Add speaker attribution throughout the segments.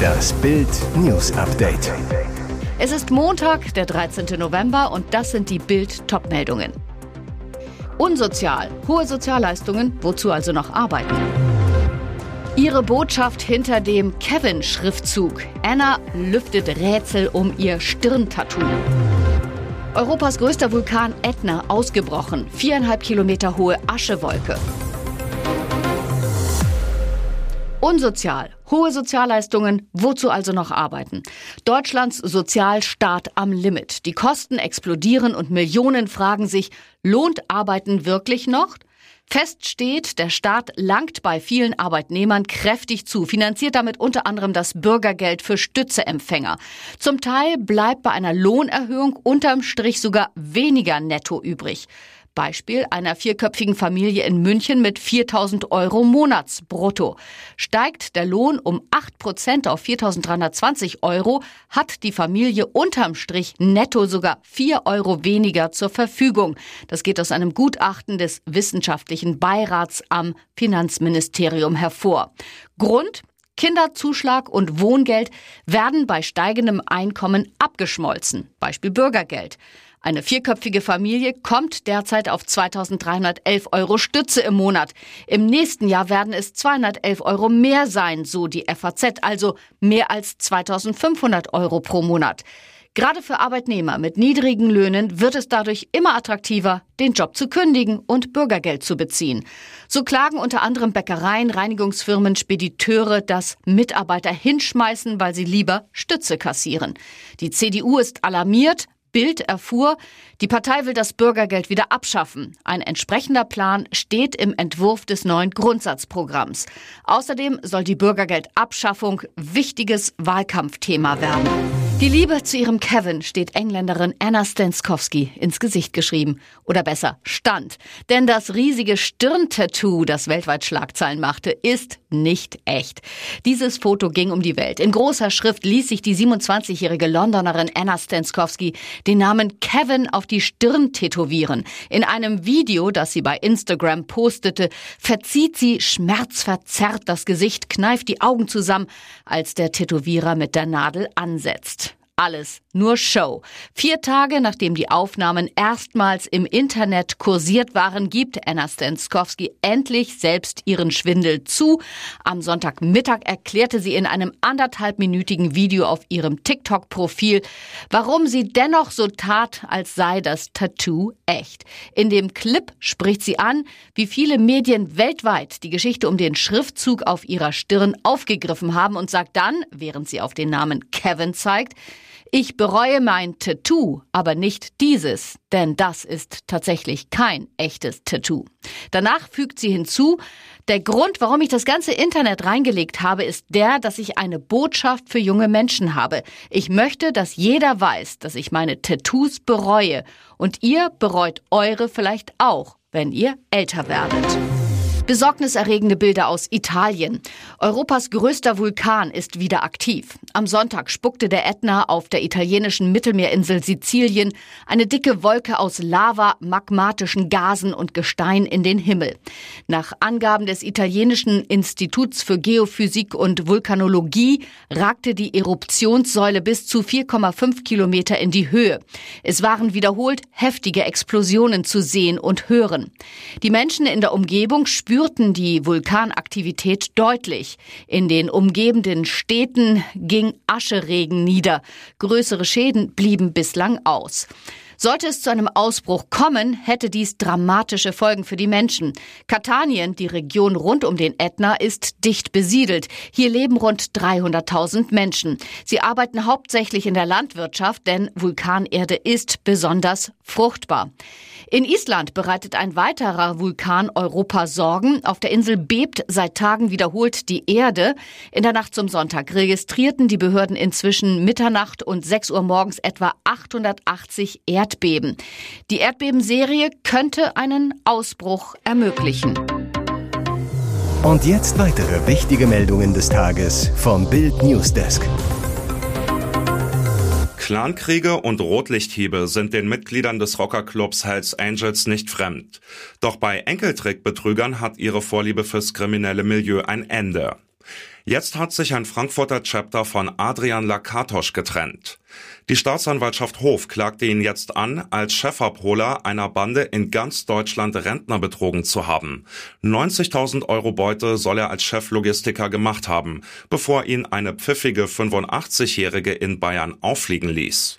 Speaker 1: Das Bild News Update.
Speaker 2: Es ist Montag, der 13. November und das sind die Bild Topmeldungen. Unsozial, hohe Sozialleistungen, wozu also noch arbeiten? Ihre Botschaft hinter dem Kevin-Schriftzug. Anna lüftet Rätsel um ihr Stirntattoo. Europas größter Vulkan Ätna ausgebrochen. Viereinhalb Kilometer hohe Aschewolke. Unsozial. Hohe Sozialleistungen. Wozu also noch arbeiten? Deutschlands Sozialstaat am Limit. Die Kosten explodieren und Millionen fragen sich, lohnt Arbeiten wirklich noch? Fest steht, der Staat langt bei vielen Arbeitnehmern kräftig zu, finanziert damit unter anderem das Bürgergeld für Stützeempfänger. Zum Teil bleibt bei einer Lohnerhöhung unterm Strich sogar weniger netto übrig. Beispiel einer vierköpfigen Familie in München mit 4000 Euro Monatsbrutto. Steigt der Lohn um 8 Prozent auf 4320 Euro, hat die Familie unterm Strich netto sogar 4 Euro weniger zur Verfügung. Das geht aus einem Gutachten des Wissenschaftlichen Beirats am Finanzministerium hervor. Grund? Kinderzuschlag und Wohngeld werden bei steigendem Einkommen abgeschmolzen. Beispiel Bürgergeld. Eine vierköpfige Familie kommt derzeit auf 2311 Euro Stütze im Monat. Im nächsten Jahr werden es 211 Euro mehr sein, so die FAZ, also mehr als 2500 Euro pro Monat. Gerade für Arbeitnehmer mit niedrigen Löhnen wird es dadurch immer attraktiver, den Job zu kündigen und Bürgergeld zu beziehen. So klagen unter anderem Bäckereien, Reinigungsfirmen, Spediteure, dass Mitarbeiter hinschmeißen, weil sie lieber Stütze kassieren. Die CDU ist alarmiert, Bild erfuhr, die Partei will das Bürgergeld wieder abschaffen. Ein entsprechender Plan steht im Entwurf des neuen Grundsatzprogramms. Außerdem soll die Bürgergeldabschaffung wichtiges Wahlkampfthema werden. Die Liebe zu ihrem Kevin steht Engländerin Anna Stenskowski ins Gesicht geschrieben. Oder besser, stand. Denn das riesige Stirntattoo, das weltweit Schlagzeilen machte, ist nicht echt. Dieses Foto ging um die Welt. In großer Schrift ließ sich die 27-jährige Londonerin Anna Stenskowski den Namen Kevin auf die Stirn tätowieren. In einem Video, das sie bei Instagram postete, verzieht sie schmerzverzerrt das Gesicht, kneift die Augen zusammen, als der Tätowierer mit der Nadel ansetzt alles nur Show. Vier Tage nachdem die Aufnahmen erstmals im Internet kursiert waren, gibt Anna Stenskowski endlich selbst ihren Schwindel zu. Am Sonntagmittag erklärte sie in einem anderthalbminütigen Video auf ihrem TikTok-Profil, warum sie dennoch so tat, als sei das Tattoo echt. In dem Clip spricht sie an, wie viele Medien weltweit die Geschichte um den Schriftzug auf ihrer Stirn aufgegriffen haben und sagt dann, während sie auf den Namen Kevin zeigt, ich bereue mein Tattoo, aber nicht dieses, denn das ist tatsächlich kein echtes Tattoo. Danach fügt sie hinzu, der Grund, warum ich das ganze Internet reingelegt habe, ist der, dass ich eine Botschaft für junge Menschen habe. Ich möchte, dass jeder weiß, dass ich meine Tattoos bereue und ihr bereut eure vielleicht auch, wenn ihr älter werdet. Besorgniserregende Bilder aus Italien. Europas größter Vulkan ist wieder aktiv. Am Sonntag spuckte der Ätna auf der italienischen Mittelmeerinsel Sizilien eine dicke Wolke aus Lava, magmatischen Gasen und Gestein in den Himmel. Nach Angaben des italienischen Instituts für Geophysik und Vulkanologie ragte die Eruptionssäule bis zu 4,5 Kilometer in die Höhe. Es waren wiederholt heftige Explosionen zu sehen und hören. Die Menschen in der Umgebung spürten spürten die Vulkanaktivität deutlich. In den umgebenden Städten ging Ascheregen nieder. Größere Schäden blieben bislang aus. Sollte es zu einem Ausbruch kommen, hätte dies dramatische Folgen für die Menschen. Katanien, die Region rund um den Ätna, ist dicht besiedelt. Hier leben rund 300.000 Menschen. Sie arbeiten hauptsächlich in der Landwirtschaft, denn Vulkanerde ist besonders fruchtbar. In Island bereitet ein weiterer Vulkan Europa Sorgen. Auf der Insel bebt seit Tagen wiederholt die Erde. In der Nacht zum Sonntag registrierten die Behörden inzwischen Mitternacht und 6 Uhr morgens etwa 880 Erdbeben. Die Erdbebenserie könnte einen Ausbruch ermöglichen.
Speaker 1: Und jetzt weitere wichtige Meldungen des Tages vom Bild Newsdesk.
Speaker 3: Clankriege und Rotlichthiebe sind den Mitgliedern des Rockerclubs Hells Angels nicht fremd. Doch bei Enkeltrickbetrügern hat ihre Vorliebe fürs kriminelle Milieu ein Ende. Jetzt hat sich ein Frankfurter Chapter von Adrian Lakatosch getrennt. Die Staatsanwaltschaft Hof klagte ihn jetzt an, als Chefabholer einer Bande in ganz Deutschland Rentner betrogen zu haben. 90.000 Euro Beute soll er als Cheflogistiker gemacht haben, bevor ihn eine pfiffige 85-Jährige in Bayern auffliegen ließ.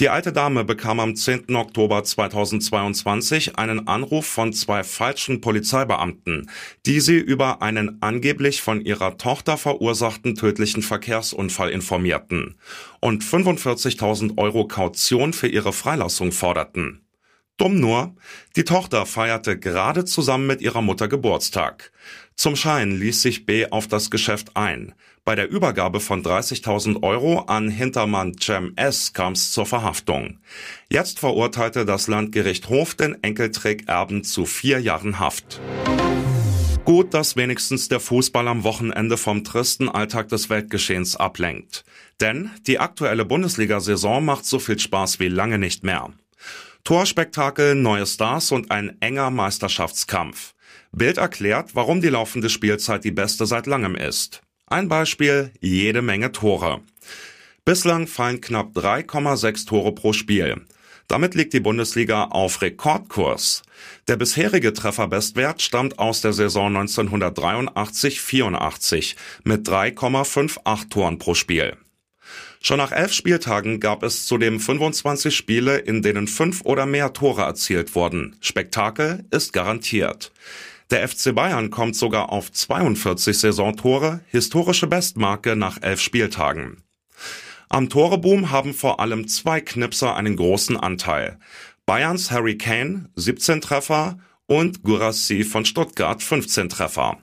Speaker 3: Die alte Dame bekam am 10. Oktober 2022 einen Anruf von zwei falschen Polizeibeamten, die sie über einen angeblich von ihrer Tochter verursachten tödlichen Verkehrsunfall informierten und 45.000 Euro Kaution für ihre Freilassung forderten. Dumm nur, die Tochter feierte gerade zusammen mit ihrer Mutter Geburtstag. Zum Schein ließ sich B auf das Geschäft ein. Bei der Übergabe von 30.000 Euro an Hintermann Cem S. kam es zur Verhaftung. Jetzt verurteilte das Landgericht Hof den Enkeltrick-Erben zu vier Jahren Haft. Gut, dass wenigstens der Fußball am Wochenende vom tristen Alltag des Weltgeschehens ablenkt. Denn die aktuelle Bundesliga-Saison macht so viel Spaß wie lange nicht mehr. Torspektakel, neue Stars und ein enger Meisterschaftskampf. Bild erklärt, warum die laufende Spielzeit die beste seit langem ist. Ein Beispiel, jede Menge Tore. Bislang fallen knapp 3,6 Tore pro Spiel. Damit liegt die Bundesliga auf Rekordkurs. Der bisherige Trefferbestwert stammt aus der Saison 1983-84 mit 3,58 Toren pro Spiel. Schon nach elf Spieltagen gab es zudem 25 Spiele, in denen fünf oder mehr Tore erzielt wurden. Spektakel ist garantiert. Der FC Bayern kommt sogar auf 42 Saisontore, historische Bestmarke nach elf Spieltagen. Am Toreboom haben vor allem zwei Knipser einen großen Anteil. Bayerns Harry Kane 17 Treffer und Gurassi von Stuttgart 15 Treffer.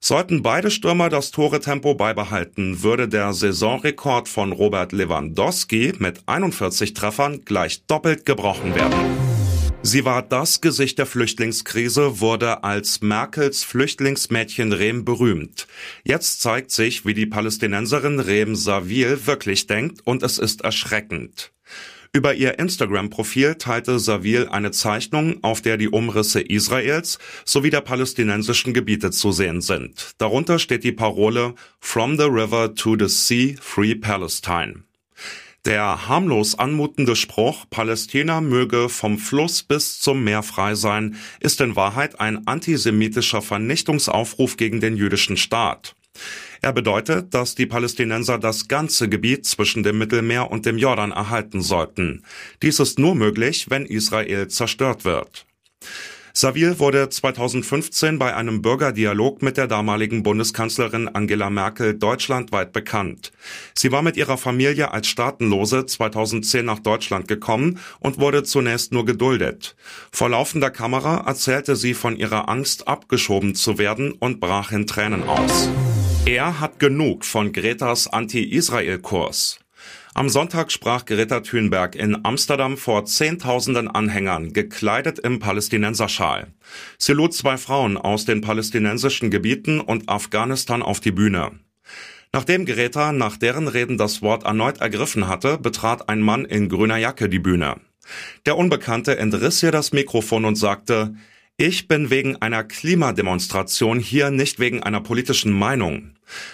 Speaker 3: Sollten beide Stürmer das Toretempo beibehalten, würde der Saisonrekord von Robert Lewandowski mit 41 Treffern gleich doppelt gebrochen werden. Sie war das Gesicht der Flüchtlingskrise, wurde als Merkels Flüchtlingsmädchen Rehm berühmt. Jetzt zeigt sich, wie die Palästinenserin Rehm Savil wirklich denkt und es ist erschreckend. Über ihr Instagram-Profil teilte Savil eine Zeichnung, auf der die Umrisse Israels sowie der palästinensischen Gebiete zu sehen sind. Darunter steht die Parole From the River to the Sea, Free Palestine. Der harmlos anmutende Spruch Palästina möge vom Fluss bis zum Meer frei sein, ist in Wahrheit ein antisemitischer Vernichtungsaufruf gegen den jüdischen Staat. Er bedeutet, dass die Palästinenser das ganze Gebiet zwischen dem Mittelmeer und dem Jordan erhalten sollten. Dies ist nur möglich, wenn Israel zerstört wird. Savil wurde 2015 bei einem Bürgerdialog mit der damaligen Bundeskanzlerin Angela Merkel deutschlandweit bekannt. Sie war mit ihrer Familie als Staatenlose 2010 nach Deutschland gekommen und wurde zunächst nur geduldet. Vor laufender Kamera erzählte sie von ihrer Angst, abgeschoben zu werden und brach in Tränen aus. Er hat genug von Gretas Anti-Israel-Kurs. Am Sonntag sprach Greta Thunberg in Amsterdam vor Zehntausenden Anhängern, gekleidet im Palästinenserschal. Sie lud zwei Frauen aus den palästinensischen Gebieten und Afghanistan auf die Bühne. Nachdem Greta nach deren Reden das Wort erneut ergriffen hatte, betrat ein Mann in grüner Jacke die Bühne. Der Unbekannte entriss ihr das Mikrofon und sagte, ich bin wegen einer Klimademonstration hier, nicht wegen einer politischen Meinung.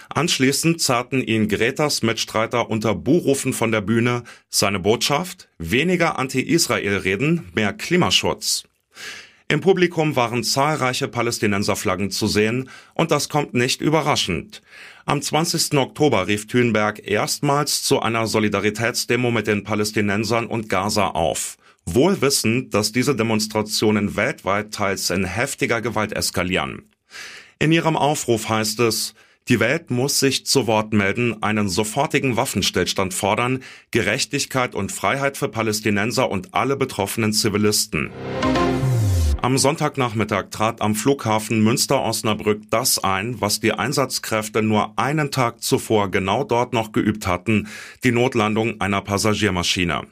Speaker 3: Anschließend zerrten ihn Gretas Mitstreiter unter Buhrufen von der Bühne. Seine Botschaft? Weniger Anti-Israel-Reden, mehr Klimaschutz. Im Publikum waren zahlreiche Palästinenserflaggen zu sehen und das kommt nicht überraschend. Am 20. Oktober rief Thünberg erstmals zu einer Solidaritätsdemo mit den Palästinensern und Gaza auf wohl wissend, dass diese Demonstrationen weltweit teils in heftiger Gewalt eskalieren. In ihrem Aufruf heißt es, die Welt muss sich zu Wort melden, einen sofortigen Waffenstillstand fordern, Gerechtigkeit und Freiheit für Palästinenser und alle betroffenen Zivilisten. Am Sonntagnachmittag trat am Flughafen Münster-Osnabrück das ein, was die Einsatzkräfte nur einen Tag zuvor genau dort noch geübt hatten, die Notlandung einer Passagiermaschine.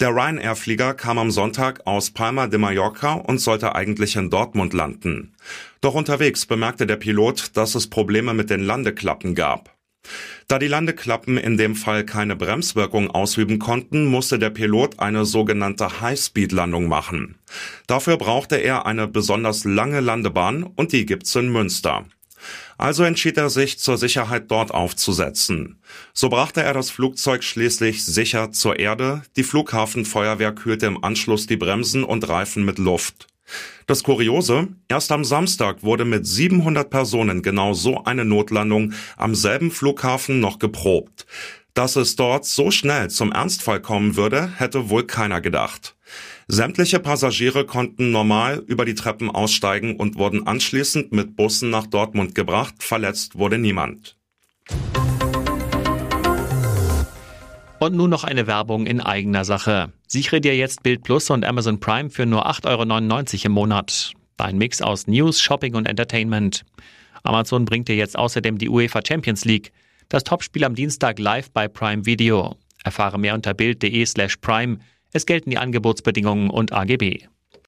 Speaker 3: Der Ryanair-Flieger kam am Sonntag aus Palma de Mallorca und sollte eigentlich in Dortmund landen. Doch unterwegs bemerkte der Pilot, dass es Probleme mit den Landeklappen gab. Da die Landeklappen in dem Fall keine Bremswirkung ausüben konnten, musste der Pilot eine sogenannte High-Speed-Landung machen. Dafür brauchte er eine besonders lange Landebahn und die gibt's in Münster. Also entschied er sich, zur Sicherheit dort aufzusetzen. So brachte er das Flugzeug schließlich sicher zur Erde. Die Flughafenfeuerwehr kühlte im Anschluss die Bremsen und Reifen mit Luft. Das Kuriose, erst am Samstag wurde mit 700 Personen genau so eine Notlandung am selben Flughafen noch geprobt. Dass es dort so schnell zum Ernstfall kommen würde, hätte wohl keiner gedacht. Sämtliche Passagiere konnten normal über die Treppen aussteigen und wurden anschließend mit Bussen nach Dortmund gebracht. Verletzt wurde niemand.
Speaker 4: Und nun noch eine Werbung in eigener Sache. Sichere dir jetzt Bild Plus und Amazon Prime für nur 8,99 Euro im Monat. Dein Mix aus News, Shopping und Entertainment. Amazon bringt dir jetzt außerdem die UEFA Champions League, das Topspiel am Dienstag live bei Prime Video. Erfahre mehr unter bild.de slash prime. Es gelten die Angebotsbedingungen und AGB.